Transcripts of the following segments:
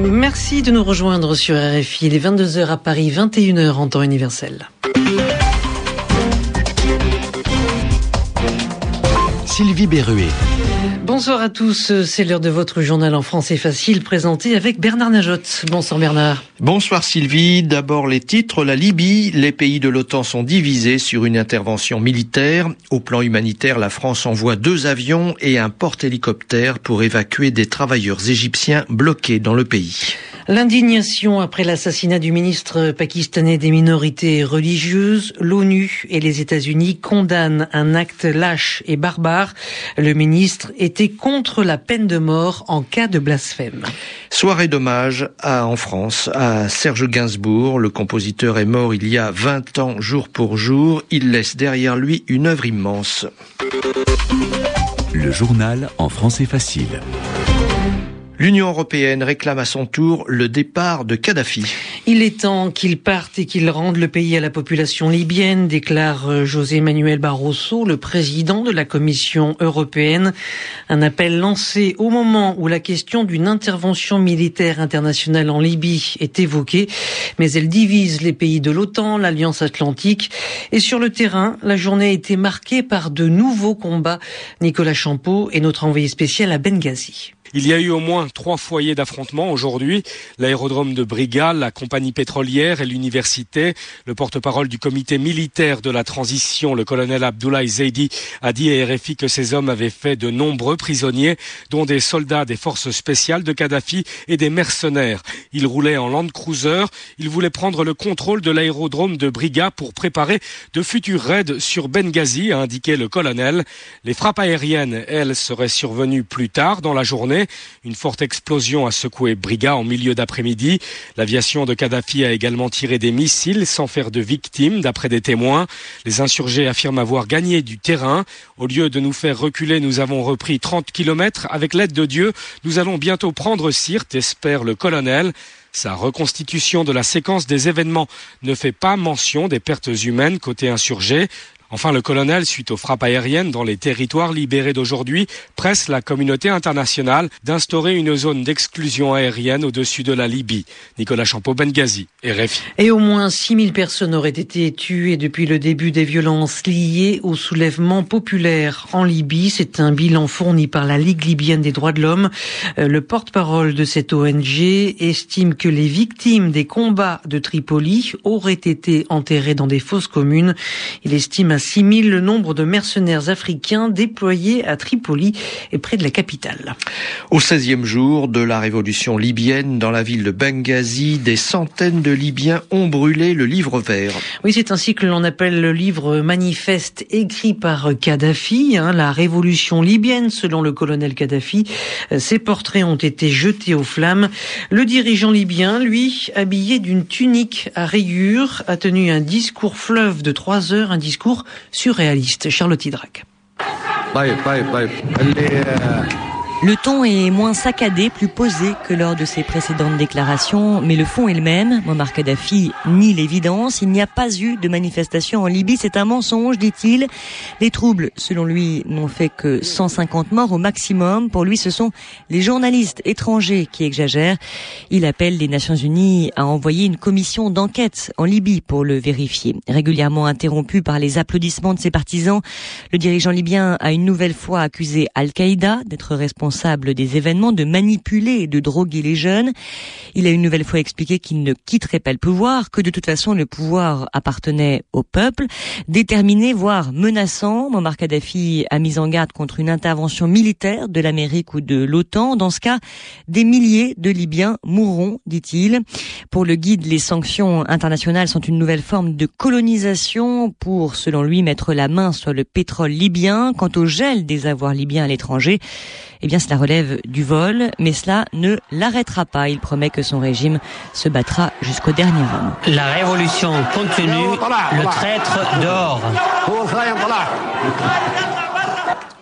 Merci de nous rejoindre sur RFI. Il est 22h à Paris, 21h en temps universel. Sylvie Berruet. Bonsoir à tous, c'est l'heure de votre journal en français facile présenté avec Bernard Najotte. Bonsoir Bernard. Bonsoir Sylvie, d'abord les titres. La Libye, les pays de l'OTAN sont divisés sur une intervention militaire. Au plan humanitaire, la France envoie deux avions et un porte-hélicoptère pour évacuer des travailleurs égyptiens bloqués dans le pays. L'indignation après l'assassinat du ministre pakistanais des minorités religieuses, l'ONU et les États-Unis condamnent un acte lâche et barbare. Le ministre était contre la peine de mort en cas de blasphème. Soirée d'hommage à, en France à Serge Gainsbourg. Le compositeur est mort il y a 20 ans jour pour jour. Il laisse derrière lui une œuvre immense. Le journal en français facile. L'Union européenne réclame à son tour le départ de Kadhafi. Il est temps qu'il parte et qu'il rende le pays à la population libyenne, déclare euh, José Manuel Barroso, le président de la Commission européenne. Un appel lancé au moment où la question d'une intervention militaire internationale en Libye est évoquée, mais elle divise les pays de l'OTAN, l'Alliance Atlantique. Et sur le terrain, la journée a été marquée par de nouveaux combats. Nicolas Champeau est notre envoyé spécial à Benghazi. Il y a eu au moins trois foyers d'affrontement aujourd'hui. L'aérodrome de Briga, la compagnie pétrolière et l'université. Le porte-parole du comité militaire de la transition, le colonel Abdullah Zaidi, a dit à RFI que ces hommes avaient fait de nombreux prisonniers, dont des soldats des forces spéciales de Kadhafi et des mercenaires. Ils roulaient en Land Cruiser. Ils voulaient prendre le contrôle de l'aérodrome de Briga pour préparer de futurs raids sur Benghazi, a indiqué le colonel. Les frappes aériennes, elles, seraient survenues plus tard dans la journée une forte explosion a secoué Briga en milieu d'après-midi. L'aviation de Kadhafi a également tiré des missiles sans faire de victimes, d'après des témoins. Les insurgés affirment avoir gagné du terrain. Au lieu de nous faire reculer, nous avons repris 30 kilomètres. Avec l'aide de Dieu, nous allons bientôt prendre Sirte, espère le colonel. Sa reconstitution de la séquence des événements ne fait pas mention des pertes humaines côté insurgés. Enfin, le colonel, suite aux frappes aériennes dans les territoires libérés d'aujourd'hui, presse la communauté internationale d'instaurer une zone d'exclusion aérienne au-dessus de la Libye. Nicolas Champeau, Benghazi, RFI. Et au moins 6000 personnes auraient été tuées depuis le début des violences liées au soulèvement populaire en Libye. C'est un bilan fourni par la Ligue libyenne des droits de l'homme. Euh, le porte-parole de cette ONG estime que les victimes des combats de Tripoli auraient été enterrées dans des fosses communes. Il estime 6 000 le nombre de mercenaires africains déployés à Tripoli et près de la capitale. Au 16e jour de la révolution libyenne dans la ville de Benghazi, des centaines de Libyens ont brûlé le livre vert. Oui, c'est ainsi que l'on appelle le livre manifeste écrit par Kadhafi, hein, la révolution libyenne selon le colonel Kadhafi. Ces portraits ont été jetés aux flammes. Le dirigeant libyen, lui, habillé d'une tunique à rayures, a tenu un discours fleuve de trois heures, un discours surréaliste. Charlotte Hydrac. Le ton est moins saccadé, plus posé que lors de ses précédentes déclarations, mais le fond est le même. Muammar Kadhafi nie l'évidence. Il n'y a pas eu de manifestation en Libye. C'est un mensonge, dit-il. Les troubles, selon lui, n'ont fait que 150 morts au maximum. Pour lui, ce sont les journalistes étrangers qui exagèrent. Il appelle les Nations Unies à envoyer une commission d'enquête en Libye pour le vérifier. Régulièrement interrompu par les applaudissements de ses partisans, le dirigeant libyen a une nouvelle fois accusé Al-Qaïda d'être responsable des événements, de manipuler et de droguer les jeunes. Il a une nouvelle fois expliqué qu'il ne quitterait pas le pouvoir, que de toute façon le pouvoir appartenait au peuple. Déterminé, voire menaçant, Muammar Kadhafi a mis en garde contre une intervention militaire de l'Amérique ou de l'OTAN. Dans ce cas, des milliers de Libyens mourront, dit-il. Pour le guide, les sanctions internationales sont une nouvelle forme de colonisation pour, selon lui, mettre la main sur le pétrole libyen. Quant au gel des avoirs libyens à l'étranger, eh bien cela relève du vol, mais cela ne l'arrêtera pas. Il promet que son régime se battra jusqu'au dernier homme. La révolution continue, le traître dehors.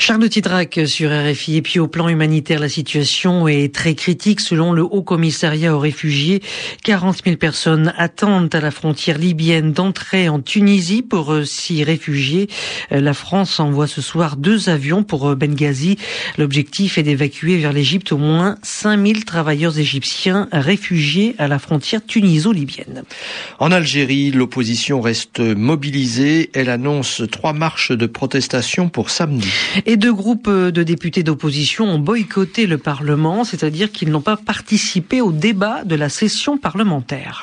Charles Tidrac sur RFI. Et puis au plan humanitaire, la situation est très critique selon le Haut Commissariat aux réfugiés. 40 000 personnes attendent à la frontière libyenne d'entrer en Tunisie pour euh, s'y réfugier. Euh, la France envoie ce soir deux avions pour euh, Benghazi. L'objectif est d'évacuer vers l'Égypte au moins 5 000 travailleurs égyptiens réfugiés à la frontière tuniso-libyenne. En Algérie, l'opposition reste mobilisée. Elle annonce trois marches de protestation pour samedi. Et deux groupes de députés d'opposition ont boycotté le Parlement, c'est-à-dire qu'ils n'ont pas participé au débat de la session parlementaire.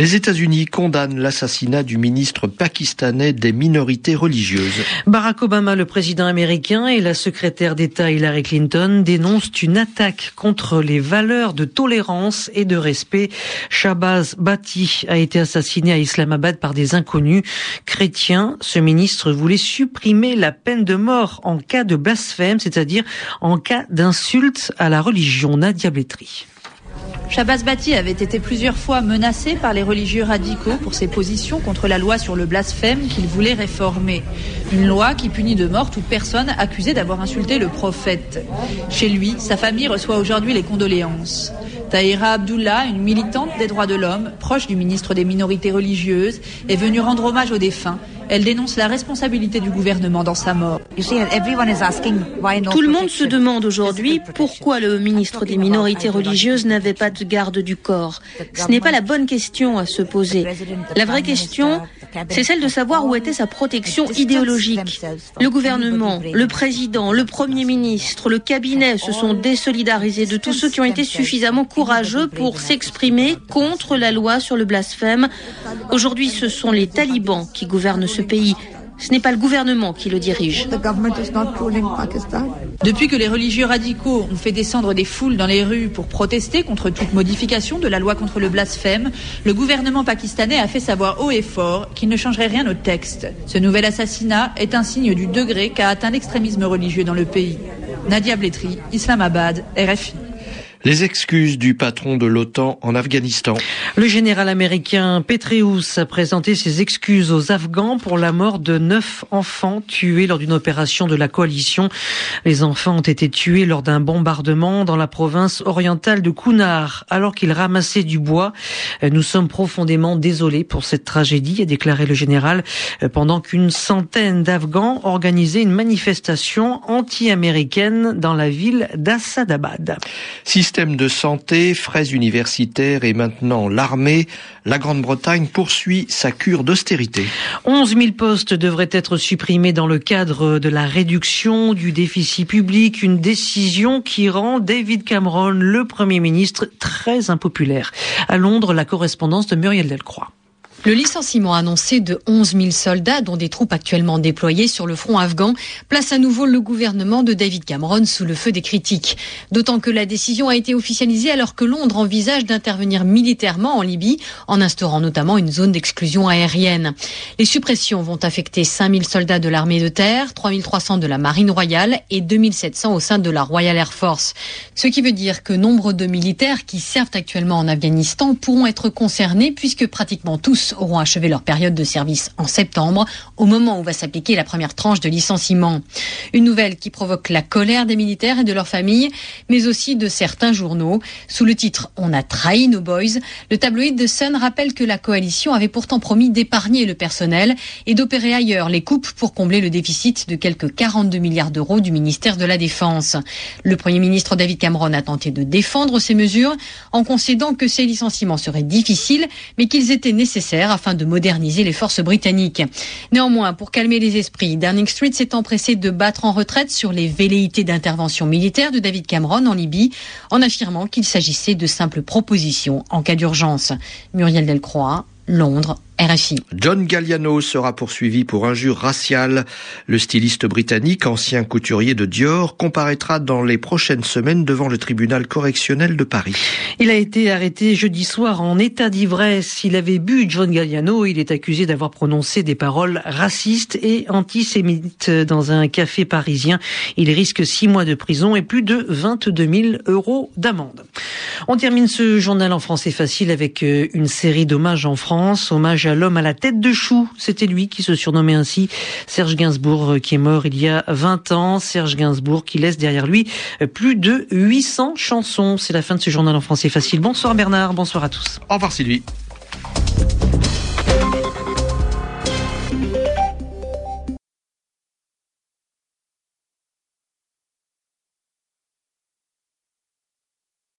Les États-Unis condamnent l'assassinat du ministre pakistanais des minorités religieuses. Barack Obama, le président américain, et la secrétaire d'État Hillary Clinton dénoncent une attaque contre les valeurs de tolérance et de respect. Shabazz Bati a été assassiné à Islamabad par des inconnus chrétiens. Ce ministre voulait supprimer la peine de mort en cas de blasphème, c'est-à-dire en cas d'insulte à la religion. Nadia Blétry. Shabazz Bati avait été plusieurs fois menacé par les religieux radicaux pour ses positions contre la loi sur le blasphème qu'il voulait réformer. Une loi qui punit de mort toute personne accusée d'avoir insulté le prophète. Chez lui, sa famille reçoit aujourd'hui les condoléances. Tahira Abdullah, une militante des droits de l'homme, proche du ministre des minorités religieuses, est venue rendre hommage aux défunts elle dénonce la responsabilité du gouvernement dans sa mort. Tout le monde se demande aujourd'hui pourquoi le ministre des minorités religieuses n'avait pas de garde du corps. Ce n'est pas la bonne question à se poser. La vraie question, c'est celle de savoir où était sa protection idéologique. Le gouvernement, le président, le premier ministre, le cabinet se sont désolidarisés de tous ceux qui ont été suffisamment courageux pour s'exprimer contre la loi sur le blasphème. Aujourd'hui, ce sont les talibans qui gouvernent ce pays. Ce n'est pas le gouvernement qui le dirige. Depuis que les religieux radicaux ont fait descendre des foules dans les rues pour protester contre toute modification de la loi contre le blasphème, le gouvernement pakistanais a fait savoir haut et fort qu'il ne changerait rien au texte. Ce nouvel assassinat est un signe du degré qu'a atteint l'extrémisme religieux dans le pays. Nadia Blétry, Islamabad, RFI. Les excuses du patron de l'OTAN en Afghanistan. Le général américain Petraeus a présenté ses excuses aux Afghans pour la mort de neuf enfants tués lors d'une opération de la coalition. Les enfants ont été tués lors d'un bombardement dans la province orientale de Kunar alors qu'ils ramassaient du bois. Nous sommes profondément désolés pour cette tragédie, a déclaré le général pendant qu'une centaine d'Afghans organisaient une manifestation anti-américaine dans la ville d'Assadabad système de santé, frais universitaires et maintenant l'armée, la Grande-Bretagne poursuit sa cure d'austérité. 11 000 postes devraient être supprimés dans le cadre de la réduction du déficit public, une décision qui rend David Cameron, le Premier ministre, très impopulaire. À Londres, la correspondance de Muriel Delcroix. Le licenciement annoncé de 11 000 soldats, dont des troupes actuellement déployées sur le front afghan, place à nouveau le gouvernement de David Cameron sous le feu des critiques. D'autant que la décision a été officialisée alors que Londres envisage d'intervenir militairement en Libye, en instaurant notamment une zone d'exclusion aérienne. Les suppressions vont affecter 5 000 soldats de l'armée de terre, 3 300 de la marine royale et 2 700 au sein de la Royal Air Force. Ce qui veut dire que nombre de militaires qui servent actuellement en Afghanistan pourront être concernés puisque pratiquement tous auront achevé leur période de service en septembre, au moment où va s'appliquer la première tranche de licenciement. Une nouvelle qui provoque la colère des militaires et de leurs familles, mais aussi de certains journaux. Sous le titre On a trahi nos boys, le tabloïd de Sun rappelle que la coalition avait pourtant promis d'épargner le personnel et d'opérer ailleurs les coupes pour combler le déficit de quelques 42 milliards d'euros du ministère de la Défense. Le Premier ministre David Cameron a tenté de défendre ces mesures en concédant que ces licenciements seraient difficiles, mais qu'ils étaient nécessaires afin de moderniser les forces britanniques. Néanmoins, pour calmer les esprits, Downing Street s'est empressé de battre en retraite sur les velléités d'intervention militaire de David Cameron en Libye, en affirmant qu'il s'agissait de simples propositions en cas d'urgence. Muriel Delcroix, Londres, RFI. John Galliano sera poursuivi pour injure raciale. Le styliste britannique, ancien couturier de Dior, comparaîtra dans les prochaines semaines devant le tribunal correctionnel de Paris. Il a été arrêté jeudi soir en état d'ivresse. Il avait bu John Galliano. Il est accusé d'avoir prononcé des paroles racistes et antisémites dans un café parisien. Il risque six mois de prison et plus de 22 000 euros d'amende. On termine ce journal en français facile avec euh, une série d'hommages en France. Hommage à l'homme à la tête de chou. C'était lui qui se surnommait ainsi Serge Gainsbourg, qui est mort il y a 20 ans. Serge Gainsbourg qui laisse derrière lui plus de 800 chansons. C'est la fin de ce journal en français facile. Bonsoir Bernard, bonsoir à tous. Au revoir Sylvie.